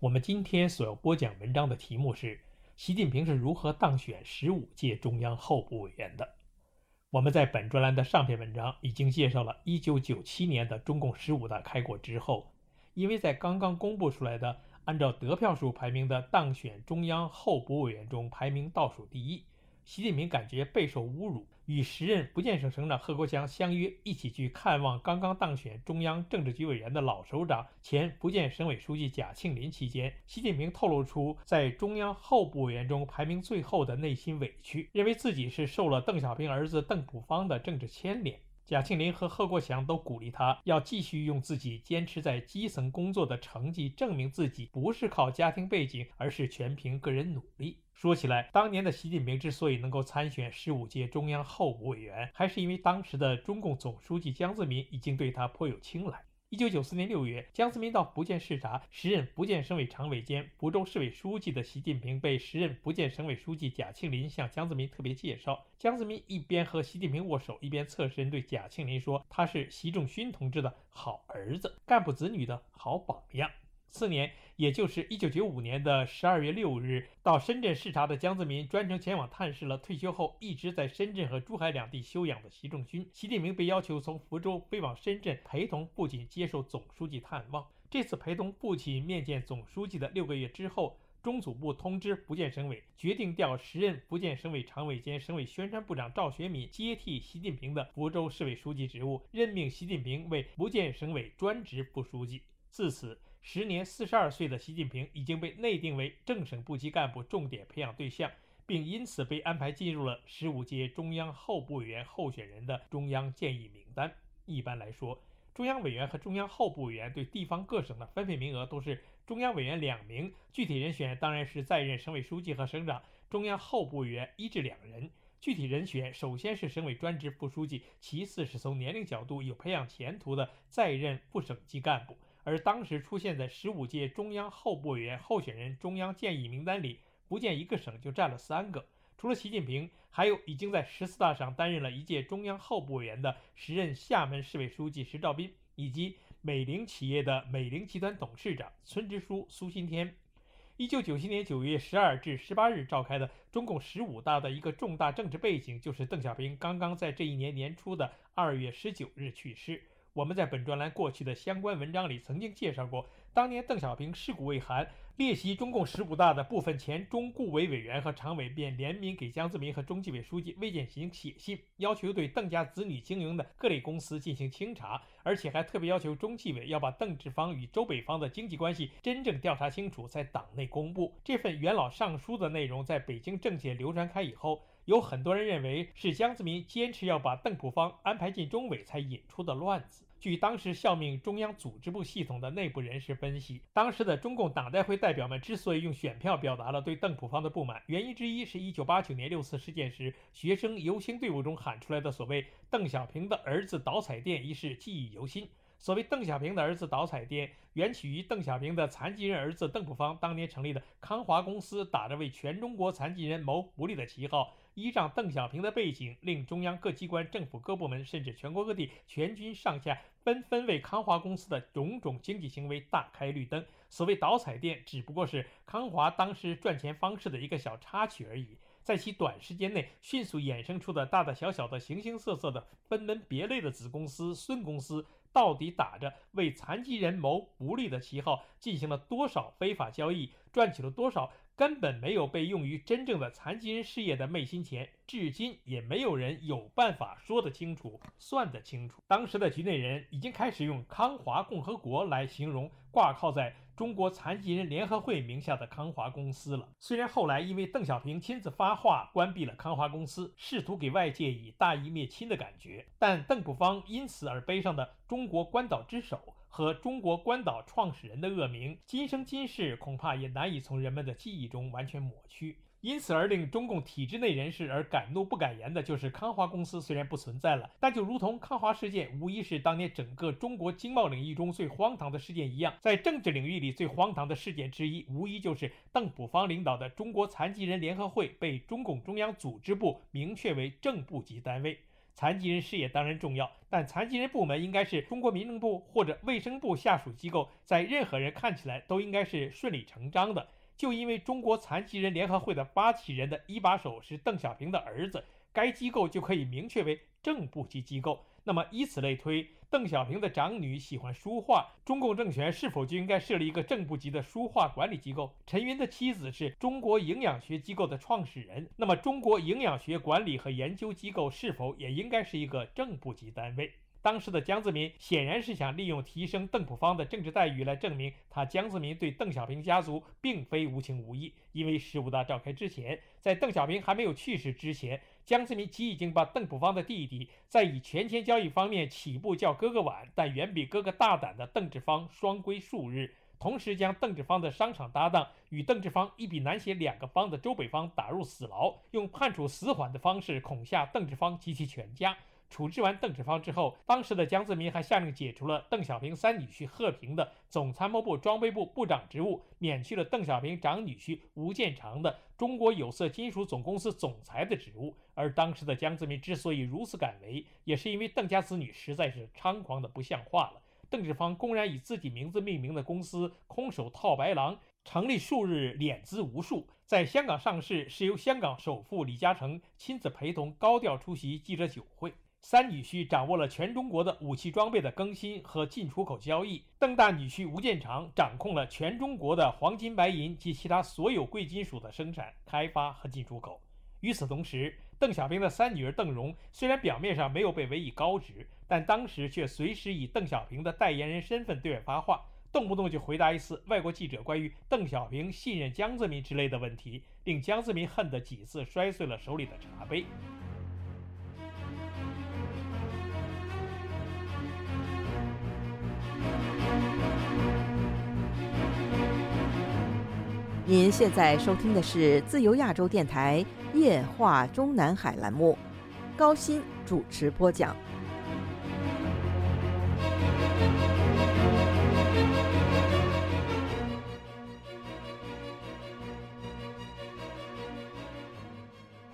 我们今天所要播讲文章的题目是：习近平是如何当选十五届中央候补委员的？我们在本专栏的上篇文章已经介绍了1997年的中共十五大开过之后，因为在刚刚公布出来的按照得票数排名的当选中央候补委员中排名倒数第一。习近平感觉备受侮辱，与时任福建省省长贺国强相约一起去看望刚刚当选中央政治局委员的老首长、前福建省委书记贾庆林期间，习近平透露出在中央候补委员中排名最后的内心委屈，认为自己是受了邓小平儿子邓朴方的政治牵连。贾庆林和贺国强都鼓励他要继续用自己坚持在基层工作的成绩证明自己不是靠家庭背景，而是全凭个人努力。说起来，当年的习近平之所以能够参选十五届中央候补委员，还是因为当时的中共总书记江泽民已经对他颇有青睐。一九九四年六月，江泽民到福建视察，时任福建省委常委兼福州市委书记的习近平被时任福建省委书记贾庆林向江泽民特别介绍。江泽民一边和习近平握手，一边侧身对贾庆林说：“他是习仲勋同志的好儿子，干部子女的好榜样。”次年，也就是一九九五年的十二月六日，到深圳视察的江泽民专程前往探视了退休后一直在深圳和珠海两地休养的习仲勋。习近平被要求从福州飞往深圳，陪同父亲接受总书记探望。这次陪同父亲面见总书记的六个月之后，中组部通知福建省委，决定调时任福建省委常委兼省委宣传部长赵学敏接替习近平的福州市委书记职务，任命习近平为福建省委专职副书记。自此。时年四十二岁的习近平已经被内定为正省部级干部重点培养对象，并因此被安排进入了十五届中央候补委员候选人的中央建议名单。一般来说，中央委员和中央候补委员对地方各省的分配名额都是中央委员两名，具体人选当然是在任省委书记和省长；中央候补委员一至两人，具体人选首先是省委专职副书记，其次是从年龄角度有培养前途的在任副省级干部。而当时出现在十五届中央候补委员候选人中央建议名单里，不见一个省就占了三个。除了习近平，还有已经在十四大上担任了一届中央候补委员的时任厦门市委书记石兆斌，以及美菱企业的美菱集团董事长村支书苏新天。一九九七年九月十二至十八日召开的中共十五大的一个重大政治背景，就是邓小平刚刚在这一年年初的二月十九日去世。我们在本专栏过去的相关文章里曾经介绍过，当年邓小平尸骨未寒，列席中共十五大的部分前中顾委委员和常委便联名给江泽民和中纪委书记魏建行写信，要求对邓家子女经营的各类公司进行清查，而且还特别要求中纪委要把邓志方与周北方的经济关系真正调查清楚，在党内公布。这份元老上书的内容在北京政界流传开以后。有很多人认为是江泽民坚持要把邓朴方安排进中委才引出的乱子。据当时效命中央组织部系统的内部人士分析，当时的中共党代会代表们之所以用选票表达了对邓朴方的不满，原因之一是一九八九年六四事件时学生游行队伍中喊出来的所谓“邓小平的儿子倒彩电”一事记忆犹新。所谓邓小平的儿子倒彩电，缘起于邓小平的残疾人儿子邓朴方当年成立的康华公司，打着为全中国残疾人谋福利的旗号。依仗邓小平的背景，令中央各机关、政府各部门，甚至全国各地全军上下纷纷为康华公司的种种经济行为大开绿灯。所谓倒彩电，只不过是康华当时赚钱方式的一个小插曲而已。在其短时间内迅速衍生出的大大小小的、形形色色的分门别类的子公司、孙公司，到底打着为残疾人谋福利的旗号，进行了多少非法交易，赚取了多少？根本没有被用于真正的残疾人事业的昧心钱，至今也没有人有办法说得清楚、算得清楚。当时的局内人已经开始用“康华共和国”来形容挂靠在中国残疾人联合会名下的康华公司了。虽然后来因为邓小平亲自发话关闭了康华公司，试图给外界以大义灭亲的感觉，但邓朴方因此而背上的“中国关岛之手”。和中国关岛创始人的恶名，今生今世恐怕也难以从人们的记忆中完全抹去。因此而令中共体制内人士而敢怒不敢言的，就是康华公司虽然不存在了，但就如同康华事件无疑是当年整个中国经贸领域中最荒唐的事件一样，在政治领域里最荒唐的事件之一，无疑就是邓普方领导的中国残疾人联合会被中共中央组织部明确为正部级单位。残疾人事业当然重要，但残疾人部门应该是中国民政部或者卫生部下属机构，在任何人看起来都应该是顺理成章的。就因为中国残疾人联合会的发起人的一把手是邓小平的儿子，该机构就可以明确为正部级机构。那么以此类推，邓小平的长女喜欢书画，中共政权是否就应该设立一个正部级的书画管理机构？陈云的妻子是中国营养学机构的创始人，那么中国营养学管理和研究机构是否也应该是一个正部级单位？当时的江泽民显然是想利用提升邓普方的政治待遇来证明他江泽民对邓小平家族并非无情无义。因为十五大召开之前，在邓小平还没有去世之前，江泽民即已经把邓普方的弟弟在以权钱交易方面起步较哥哥晚，但远比哥哥大胆的邓志方双规数日，同时将邓志方的商场搭档与邓志方一笔难写两个方的周北方打入死牢，用判处死缓的方式恐吓邓志方及其全家。处置完邓志方之后，当时的江泽民还下令解除了邓小平三女婿贺平的总参谋部装备部部长职务，免去了邓小平长女婿吴建长的中国有色金属总公司总裁的职务。而当时的江泽民之所以如此敢为，也是因为邓家子女实在是猖狂的不像话了。邓志方公然以自己名字命名的公司“空手套白狼”成立数日，敛资无数，在香港上市是由香港首富李嘉诚亲自陪同，高调出席记者酒会。三女婿掌握了全中国的武器装备的更新和进出口交易，邓大女婿吴建长掌控了全中国的黄金、白银及其他所有贵金属的生产、开发和进出口。与此同时，邓小平的三女儿邓蓉虽然表面上没有被委以高职，但当时却随时以邓小平的代言人身份对外发话，动不动就回答一次外国记者关于邓小平信任江泽民之类的问题，令江泽民恨得几次摔碎了手里的茶杯。您现在收听的是自由亚洲电台夜话中南海栏目，高鑫主持播讲。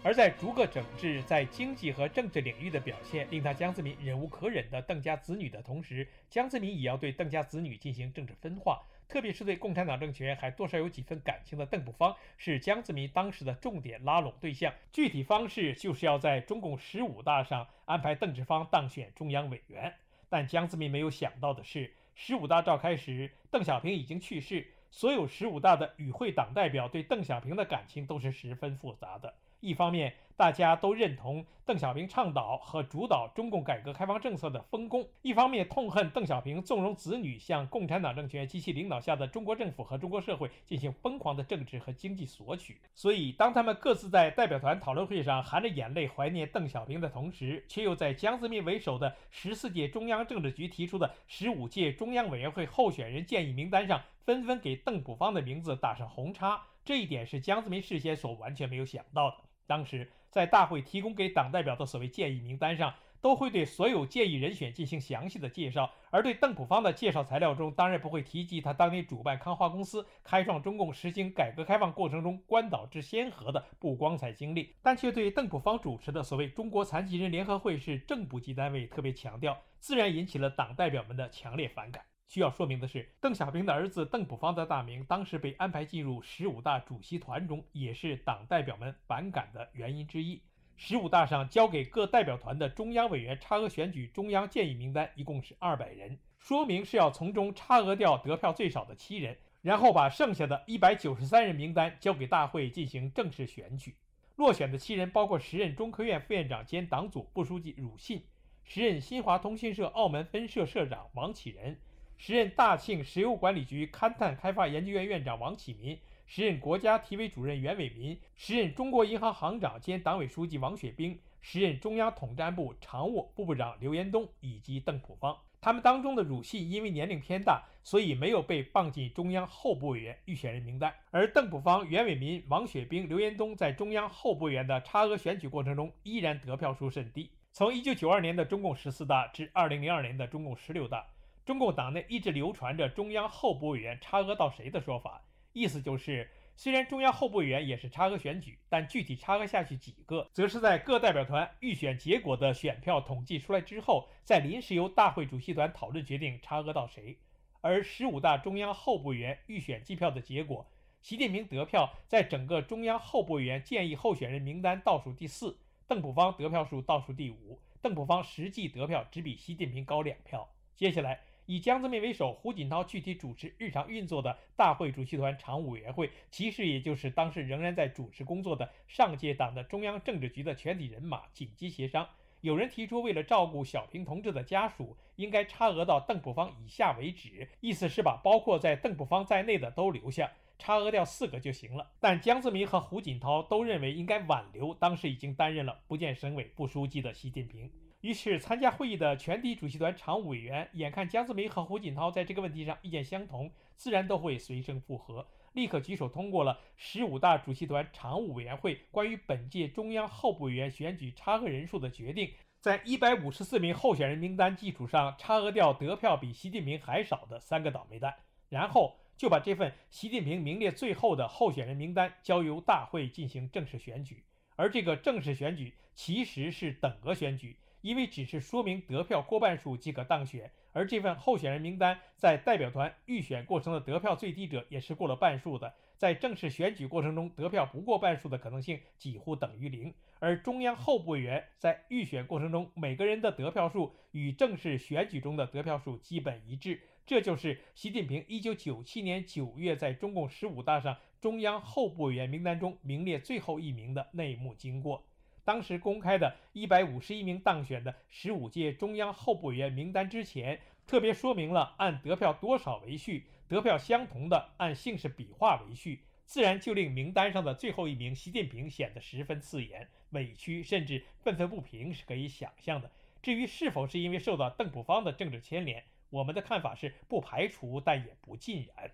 而在逐个整治在经济和政治领域的表现，令他江泽民忍无可忍的邓家子女的同时，江泽民也要对邓家子女进行政治分化。特别是对共产党政权还多少有几分感情的邓普方，是江泽民当时的重点拉拢对象。具体方式就是要在中共十五大上安排邓志方当选中央委员。但江泽民没有想到的是，十五大召开时，邓小平已经去世，所有十五大的与会党代表对邓小平的感情都是十分复杂的。一方面，大家都认同邓小平倡导和主导中共改革开放政策的丰功；一方面痛恨邓小平纵容子女向共产党政权及其领导下的中国政府和中国社会进行疯狂的政治和经济索取。所以，当他们各自在代表团讨论会上含着眼泪怀念邓小平的同时，却又在江泽民为首的十四届中央政治局提出的十五届中央委员会候选人建议名单上，纷纷给邓普方的名字打上红叉。这一点是江泽民事先所完全没有想到的。当时在大会提供给党代表的所谓建议名单上，都会对所有建议人选进行详细的介绍，而对邓普方的介绍材料中，当然不会提及他当年主办康华公司、开创中共实行改革开放过程中关岛之先河的不光彩经历，但却对邓普方主持的所谓中国残疾人联合会是正部级单位特别强调，自然引起了党代表们的强烈反感。需要说明的是，邓小平的儿子邓普方的大名当时被安排进入十五大主席团中，也是党代表们反感的原因之一。十五大上交给各代表团的中央委员差额选举中央建议名单一共是二百人，说明是要从中差额掉得票最少的七人，然后把剩下的一百九十三人名单交给大会进行正式选举。落选的七人包括时任中科院副院长兼党组副书记鲁信，时任新华通讯社澳门分社社长王启仁。时任大庆石油管理局勘探开发研究院院长王启民，时任国家体委主任袁伟民，时任中国银行行长兼党委书记王雪冰，时任中央统战部常务副部长刘延东以及邓普方。他们当中的鲁迅因为年龄偏大，所以没有被放进中央候补委员预选人名单。而邓朴方、袁伟民、王雪冰、刘延东在中央候补委员的差额选举过程中，依然得票数甚低。从1992年的中共十四大至2002年的中共十六大，中共党内一直流传着中央候补委员差额到谁的说法，意思就是。虽然中央候补委员也是差额选举，但具体差额下去几个，则是在各代表团预选结果的选票统计出来之后，再临时由大会主席团讨论决定差额到谁。而十五大中央候补委员预选计票的结果，习近平得票在整个中央候补委员建议候选人名单倒数第四，邓朴方得票数倒数第五，邓朴方实际得票只比习近平高两票。接下来。以江泽民为首，胡锦涛具体主持日常运作的大会主席团常务委员会，其实也就是当时仍然在主持工作的上届党的中央政治局的全体人马紧急协商。有人提出，为了照顾小平同志的家属，应该差额到邓朴方以下为止，意思是把包括在邓朴方在内的都留下，差额掉四个就行了。但江泽民和胡锦涛都认为应该挽留当时已经担任了福建省委副书记的习近平。于是，参加会议的全体主席团常务委员眼看江泽民和胡锦涛在这个问题上意见相同，自然都会随声附和，立刻举手通过了十五大主席团常务委员会关于本届中央候补委员选举差额人数的决定，在一百五十四名候选人名单基础上，差额掉得票比习近平还少的三个倒霉蛋，然后就把这份习近平名列最后的候选人名单交由大会进行正式选举，而这个正式选举其实是等额选举。因为只是说明得票过半数即可当选，而这份候选人名单在代表团预选过程的得票最低者也是过了半数的，在正式选举过程中得票不过半数的可能性几乎等于零。而中央候补委员在预选过程中每个人的得票数与正式选举中的得票数基本一致，这就是习近平1997年9月在中共十五大上中央候补委员名单中名列最后一名的内幕经过。当时公开的151名当选的十五届中央候补委员名单之前，特别说明了按得票多少为序，得票相同的按姓氏笔画为序，自然就令名单上的最后一名习近平显得十分刺眼、委屈，甚至愤愤不平是可以想象的。至于是否是因为受到邓朴方的政治牵连，我们的看法是不排除，但也不尽然。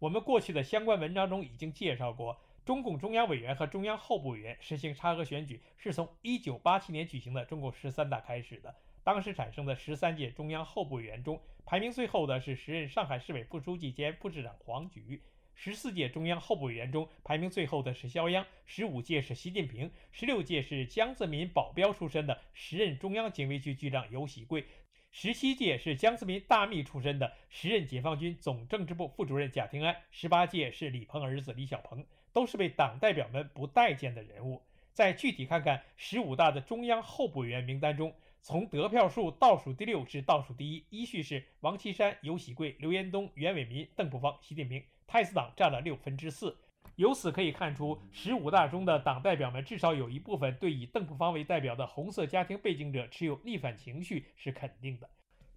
我们过去的相关文章中已经介绍过。中共中央委员和中央候补委员实行差额选举，是从1987年举行的中共十三大开始的。当时产生的十三届中央候补委员中，排名最后的是时任上海市委副书记兼副市长黄菊；十四届中央候补委员中，排名最后的是肖央；十五届是习近平；十六届是江泽民保镖出身的时任中央警卫局局长尤喜贵；十七届是江泽民大秘出身的时任解放军总政治部副主任贾平安；十八届是李鹏儿子李小鹏。都是被党代表们不待见的人物。再具体看看十五大的中央候补委员名单中，从得票数倒数第六至倒数第一，依序是王岐山、尤喜贵、刘延东、袁伟民、邓朴方、习近平。太子党占了六分之四。由此可以看出，十五大中的党代表们至少有一部分对以邓朴方为代表的红色家庭背景者持有逆反情绪是肯定的。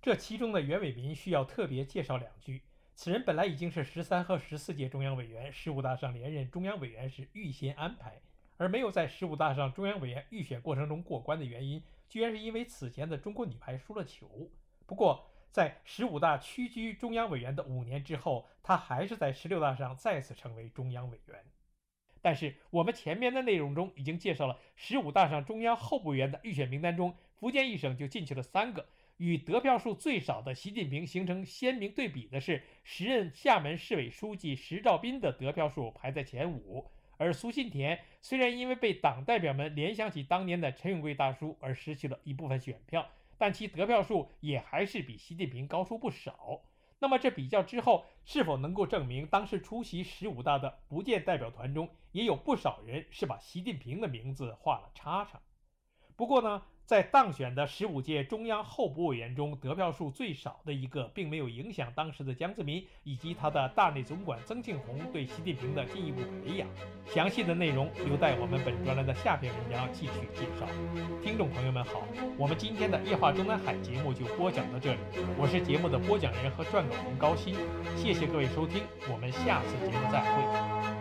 这其中的袁伟民需要特别介绍两句。此人本来已经是十三和十四届中央委员，十五大上连任中央委员是预先安排，而没有在十五大上中央委员预选过程中过关的原因，居然是因为此前的中国女排输了球。不过，在十五大屈居中央委员的五年之后，他还是在十六大上再次成为中央委员。但是，我们前面的内容中已经介绍了十五大上中央候补委员的预选名单中，福建一省就进去了三个。与得票数最少的习近平形成鲜明对比的是，时任厦门市委书记石兆斌的得票数排在前五，而苏信田虽然因为被党代表们联想起当年的陈永贵大叔而失去了一部分选票，但其得票数也还是比习近平高出不少。那么这比较之后，是否能够证明当时出席十五大的福建代表团中也有不少人是把习近平的名字画了叉叉？不过呢？在当选的十五届中央候补委员中，得票数最少的一个，并没有影响当时的江泽民以及他的大内总管曾庆红对习近平的进一步培养。详细的内容留待我们本专栏的下篇文章继续介绍。听众朋友们好，我们今天的夜话中南海节目就播讲到这里，我是节目的播讲人和撰稿人高鑫，谢谢各位收听，我们下次节目再会。